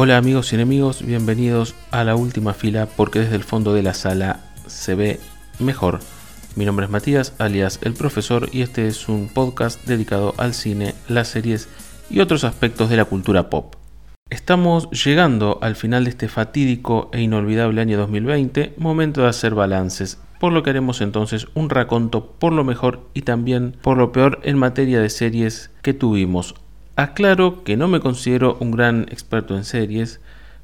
Hola amigos y enemigos, bienvenidos a la última fila porque desde el fondo de la sala se ve mejor. Mi nombre es Matías, alias el profesor, y este es un podcast dedicado al cine, las series y otros aspectos de la cultura pop. Estamos llegando al final de este fatídico e inolvidable año 2020, momento de hacer balances, por lo que haremos entonces un raconto por lo mejor y también por lo peor en materia de series que tuvimos. Aclaro que no me considero un gran experto en series,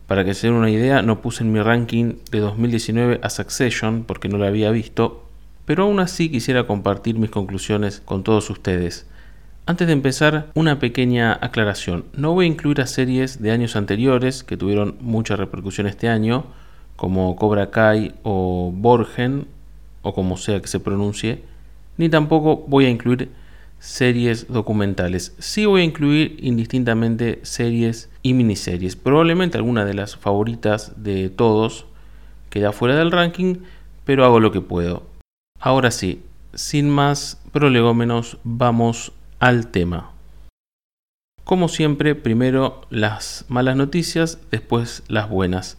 para que se den una idea no puse en mi ranking de 2019 a Succession porque no la había visto, pero aún así quisiera compartir mis conclusiones con todos ustedes. Antes de empezar, una pequeña aclaración. No voy a incluir a series de años anteriores que tuvieron mucha repercusión este año, como Cobra Kai o Borgen, o como sea que se pronuncie, ni tampoco voy a incluir series documentales. Sí voy a incluir indistintamente series y miniseries. Probablemente alguna de las favoritas de todos queda fuera del ranking, pero hago lo que puedo. Ahora sí, sin más prolegómenos, vamos al tema. Como siempre, primero las malas noticias, después las buenas.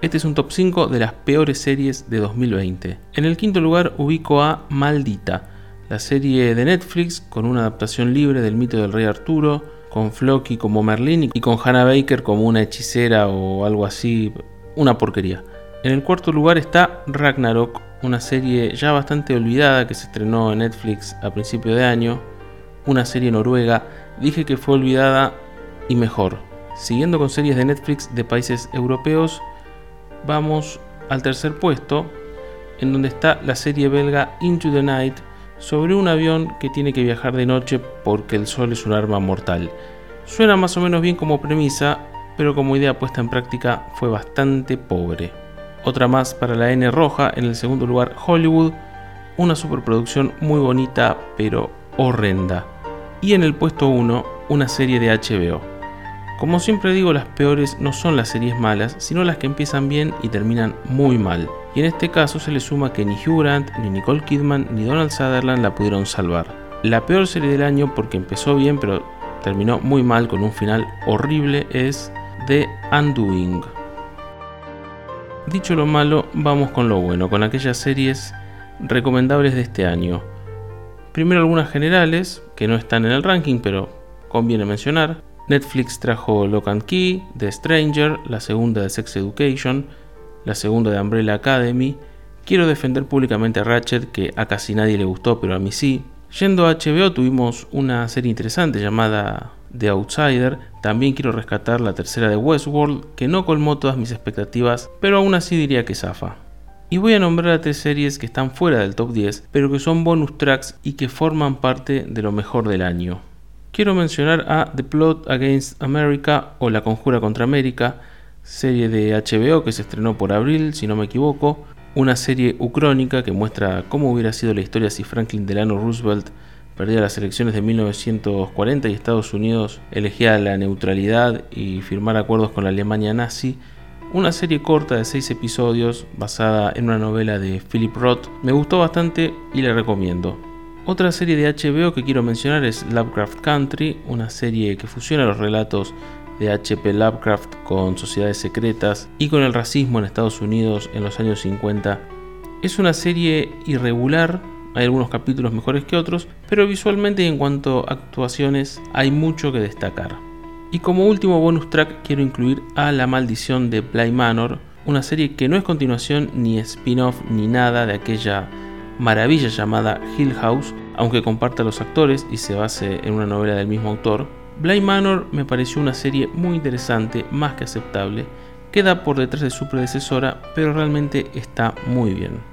Este es un top 5 de las peores series de 2020. En el quinto lugar ubico a Maldita, la serie de Netflix con una adaptación libre del mito del rey Arturo, con Floki como Merlín y con Hannah Baker como una hechicera o algo así, una porquería. En el cuarto lugar está Ragnarok, una serie ya bastante olvidada que se estrenó en Netflix a principio de año, una serie noruega, dije que fue olvidada y mejor. Siguiendo con series de Netflix de países europeos, vamos al tercer puesto, en donde está la serie belga Into the Night, sobre un avión que tiene que viajar de noche porque el sol es un arma mortal. Suena más o menos bien como premisa, pero como idea puesta en práctica fue bastante pobre. Otra más para la N roja, en el segundo lugar Hollywood, una superproducción muy bonita pero horrenda y en el puesto 1 una serie de HBO. Como siempre digo, las peores no son las series malas, sino las que empiezan bien y terminan muy mal. Y en este caso se le suma que ni Hugh Grant, ni Nicole Kidman, ni Donald Sutherland la pudieron salvar. La peor serie del año porque empezó bien pero terminó muy mal con un final horrible es The Undoing. Dicho lo malo, vamos con lo bueno, con aquellas series recomendables de este año. Primero algunas generales, que no están en el ranking, pero conviene mencionar. Netflix trajo Lock and Key, The Stranger, la segunda de Sex Education, la segunda de Umbrella Academy. Quiero defender públicamente a Ratchet, que a casi nadie le gustó, pero a mí sí. Yendo a HBO tuvimos una serie interesante llamada The Outsider. También quiero rescatar la tercera de Westworld, que no colmó todas mis expectativas, pero aún así diría que zafa. Y voy a nombrar a tres series que están fuera del top 10, pero que son bonus tracks y que forman parte de lo mejor del año. Quiero mencionar a The Plot Against America o La Conjura contra América, serie de HBO que se estrenó por abril, si no me equivoco, una serie ucrónica que muestra cómo hubiera sido la historia si Franklin Delano Roosevelt perdía las elecciones de 1940 y Estados Unidos elegía la neutralidad y firmar acuerdos con la Alemania nazi una serie corta de 6 episodios basada en una novela de Philip Roth. Me gustó bastante y la recomiendo. Otra serie de HBO que quiero mencionar es Lovecraft Country, una serie que fusiona los relatos de H.P. Lovecraft con sociedades secretas y con el racismo en Estados Unidos en los años 50. Es una serie irregular, hay algunos capítulos mejores que otros, pero visualmente y en cuanto a actuaciones hay mucho que destacar. Y como último bonus track quiero incluir a La Maldición de Bly Manor, una serie que no es continuación ni spin-off ni nada de aquella maravilla llamada Hill House, aunque comparta los actores y se base en una novela del mismo autor. Bly Manor me pareció una serie muy interesante, más que aceptable, queda por detrás de su predecesora, pero realmente está muy bien.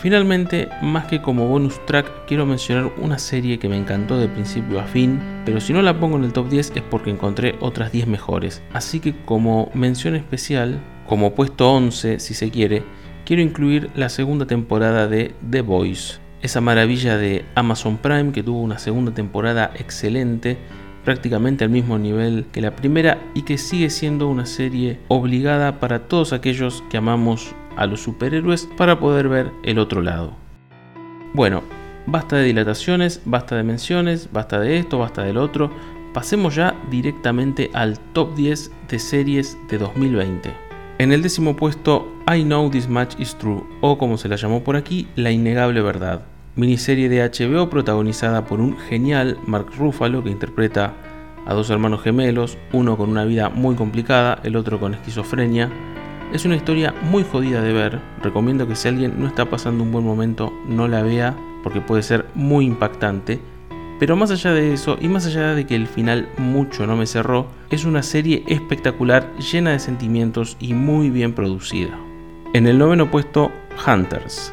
Finalmente, más que como bonus track, quiero mencionar una serie que me encantó de principio a fin, pero si no la pongo en el top 10 es porque encontré otras 10 mejores. Así que como mención especial, como puesto 11 si se quiere, quiero incluir la segunda temporada de The Voice, esa maravilla de Amazon Prime que tuvo una segunda temporada excelente, prácticamente al mismo nivel que la primera y que sigue siendo una serie obligada para todos aquellos que amamos a los superhéroes para poder ver el otro lado. Bueno, basta de dilataciones, basta de menciones, basta de esto, basta del otro. Pasemos ya directamente al top 10 de series de 2020. En el décimo puesto, I Know This Match Is True, o como se la llamó por aquí, La Innegable Verdad. Miniserie de HBO protagonizada por un genial Mark Ruffalo que interpreta a dos hermanos gemelos, uno con una vida muy complicada, el otro con esquizofrenia. Es una historia muy jodida de ver, recomiendo que si alguien no está pasando un buen momento no la vea porque puede ser muy impactante pero más allá de eso, y más allá de que el final mucho no me cerró, es una serie espectacular, llena de sentimientos y muy bien producida. En el noveno puesto, Hunters,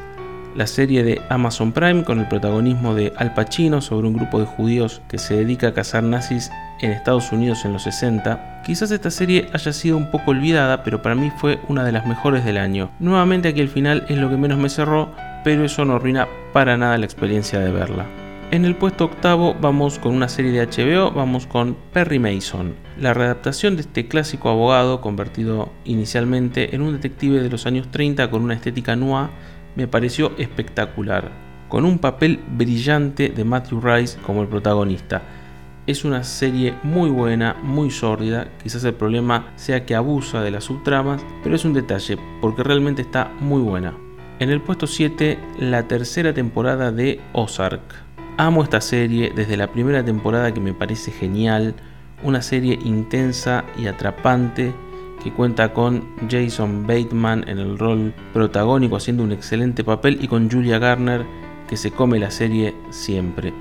la serie de Amazon Prime con el protagonismo de Al Pacino sobre un grupo de judíos que se dedica a cazar nazis en Estados Unidos en los 60. Quizás esta serie haya sido un poco olvidada, pero para mí fue una de las mejores del año. Nuevamente aquí el final es lo que menos me cerró, pero eso no arruina para nada la experiencia de verla. En el puesto octavo vamos con una serie de HBO, vamos con Perry Mason, la readaptación de este clásico abogado convertido inicialmente en un detective de los años 30 con una estética noir me pareció espectacular, con un papel brillante de Matthew Rice como el protagonista. Es una serie muy buena, muy sórdida, quizás el problema sea que abusa de las subtramas, pero es un detalle, porque realmente está muy buena. En el puesto 7, la tercera temporada de Ozark. Amo esta serie desde la primera temporada que me parece genial, una serie intensa y atrapante que cuenta con Jason Bateman en el rol protagónico haciendo un excelente papel y con Julia Garner que se come la serie siempre.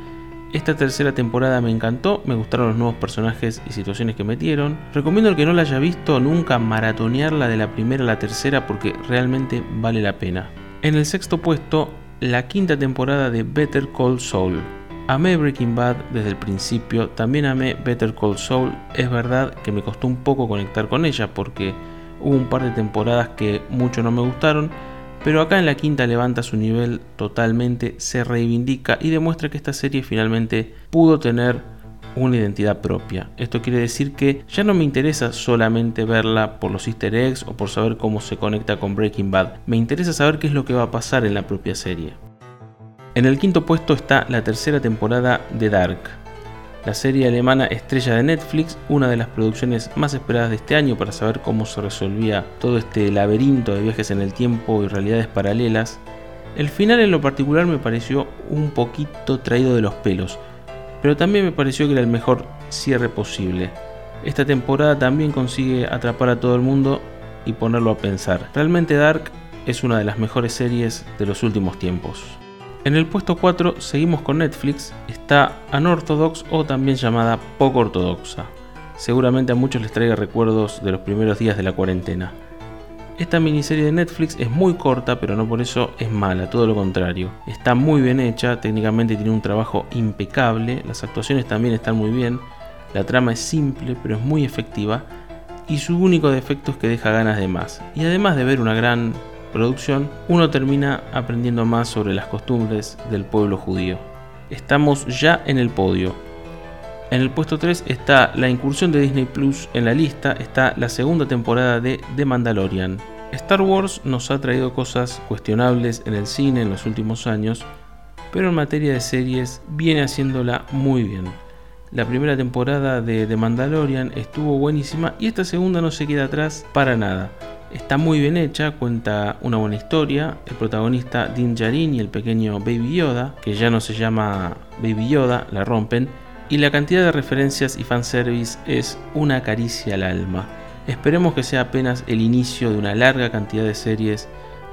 Esta tercera temporada me encantó, me gustaron los nuevos personajes y situaciones que metieron. Recomiendo al que no la haya visto nunca maratonearla de la primera a la tercera porque realmente vale la pena. En el sexto puesto la quinta temporada de Better Call Saul. Amé Breaking Bad desde el principio, también amé Better Call Saul. Es verdad que me costó un poco conectar con ella porque hubo un par de temporadas que mucho no me gustaron, pero acá en la quinta levanta su nivel totalmente, se reivindica y demuestra que esta serie finalmente pudo tener una identidad propia. Esto quiere decir que ya no me interesa solamente verla por los easter eggs o por saber cómo se conecta con Breaking Bad, me interesa saber qué es lo que va a pasar en la propia serie. En el quinto puesto está la tercera temporada de Dark, la serie alemana estrella de Netflix, una de las producciones más esperadas de este año para saber cómo se resolvía todo este laberinto de viajes en el tiempo y realidades paralelas. El final en lo particular me pareció un poquito traído de los pelos, pero también me pareció que era el mejor cierre posible. Esta temporada también consigue atrapar a todo el mundo y ponerlo a pensar. Realmente Dark es una de las mejores series de los últimos tiempos. En el puesto 4 seguimos con Netflix, está Unorthodox o también llamada poco ortodoxa. Seguramente a muchos les traiga recuerdos de los primeros días de la cuarentena. Esta miniserie de Netflix es muy corta, pero no por eso es mala, todo lo contrario. Está muy bien hecha, técnicamente tiene un trabajo impecable, las actuaciones también están muy bien, la trama es simple pero es muy efectiva y su único defecto es que deja ganas de más. Y además de ver una gran producción, uno termina aprendiendo más sobre las costumbres del pueblo judío. Estamos ya en el podio. En el puesto 3 está la incursión de Disney Plus en la lista, está la segunda temporada de The Mandalorian. Star Wars nos ha traído cosas cuestionables en el cine en los últimos años, pero en materia de series viene haciéndola muy bien. La primera temporada de The Mandalorian estuvo buenísima y esta segunda no se queda atrás para nada. Está muy bien hecha, cuenta una buena historia. El protagonista Din Djarin y el pequeño Baby Yoda, que ya no se llama Baby Yoda, la rompen y la cantidad de referencias y fanservice es una caricia al alma. Esperemos que sea apenas el inicio de una larga cantidad de series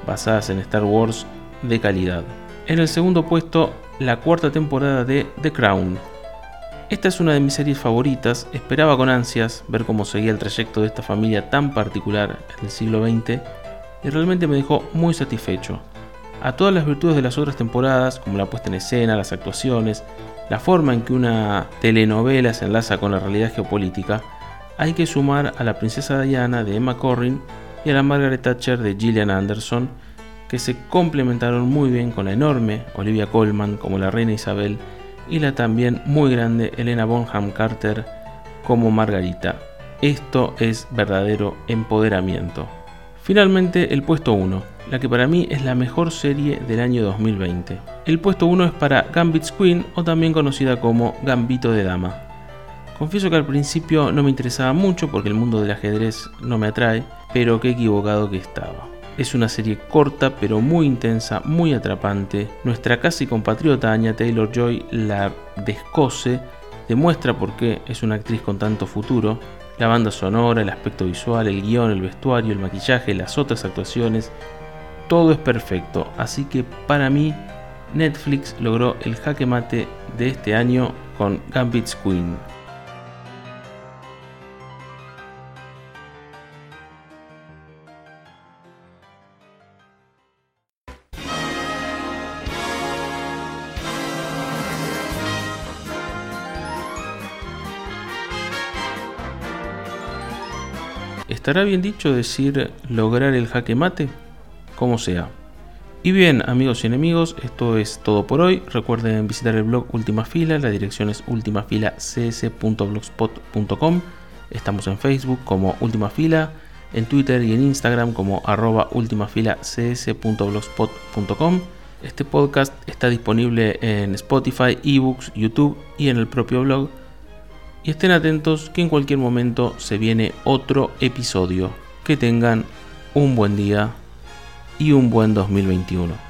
basadas en Star Wars de calidad. En el segundo puesto, la cuarta temporada de The Crown. Esta es una de mis series favoritas, esperaba con ansias ver cómo seguía el trayecto de esta familia tan particular en el siglo XX y realmente me dejó muy satisfecho. A todas las virtudes de las otras temporadas, como la puesta en escena, las actuaciones, la forma en que una telenovela se enlaza con la realidad geopolítica, hay que sumar a la princesa Diana de Emma Corrin y a la Margaret Thatcher de Gillian Anderson, que se complementaron muy bien con la enorme Olivia Colman como la reina Isabel y la también muy grande Elena Bonham Carter como Margarita. Esto es verdadero empoderamiento. Finalmente, el puesto 1, la que para mí es la mejor serie del año 2020. El puesto 1 es para Gambit's Queen o también conocida como Gambito de Dama. Confieso que al principio no me interesaba mucho porque el mundo del ajedrez no me atrae, pero qué equivocado que estaba. Es una serie corta pero muy intensa, muy atrapante. Nuestra casi compatriota Anya Taylor Joy la descose, demuestra por qué es una actriz con tanto futuro. La banda sonora, el aspecto visual, el guion, el vestuario, el maquillaje, las otras actuaciones, todo es perfecto. Así que para mí Netflix logró el jaque mate de este año con Gambit's Queen. ¿Estará bien dicho decir lograr el jaque mate? Como sea. Y bien, amigos y enemigos, esto es todo por hoy. Recuerden visitar el blog Última Fila, la dirección es ultimafilacs.blogspot.com. Estamos en Facebook como Última Fila, en Twitter y en Instagram como arroba ultimafilacs.blogspot.com. Este podcast está disponible en Spotify, eBooks, YouTube y en el propio blog y estén atentos que en cualquier momento se viene otro episodio. Que tengan un buen día y un buen 2021.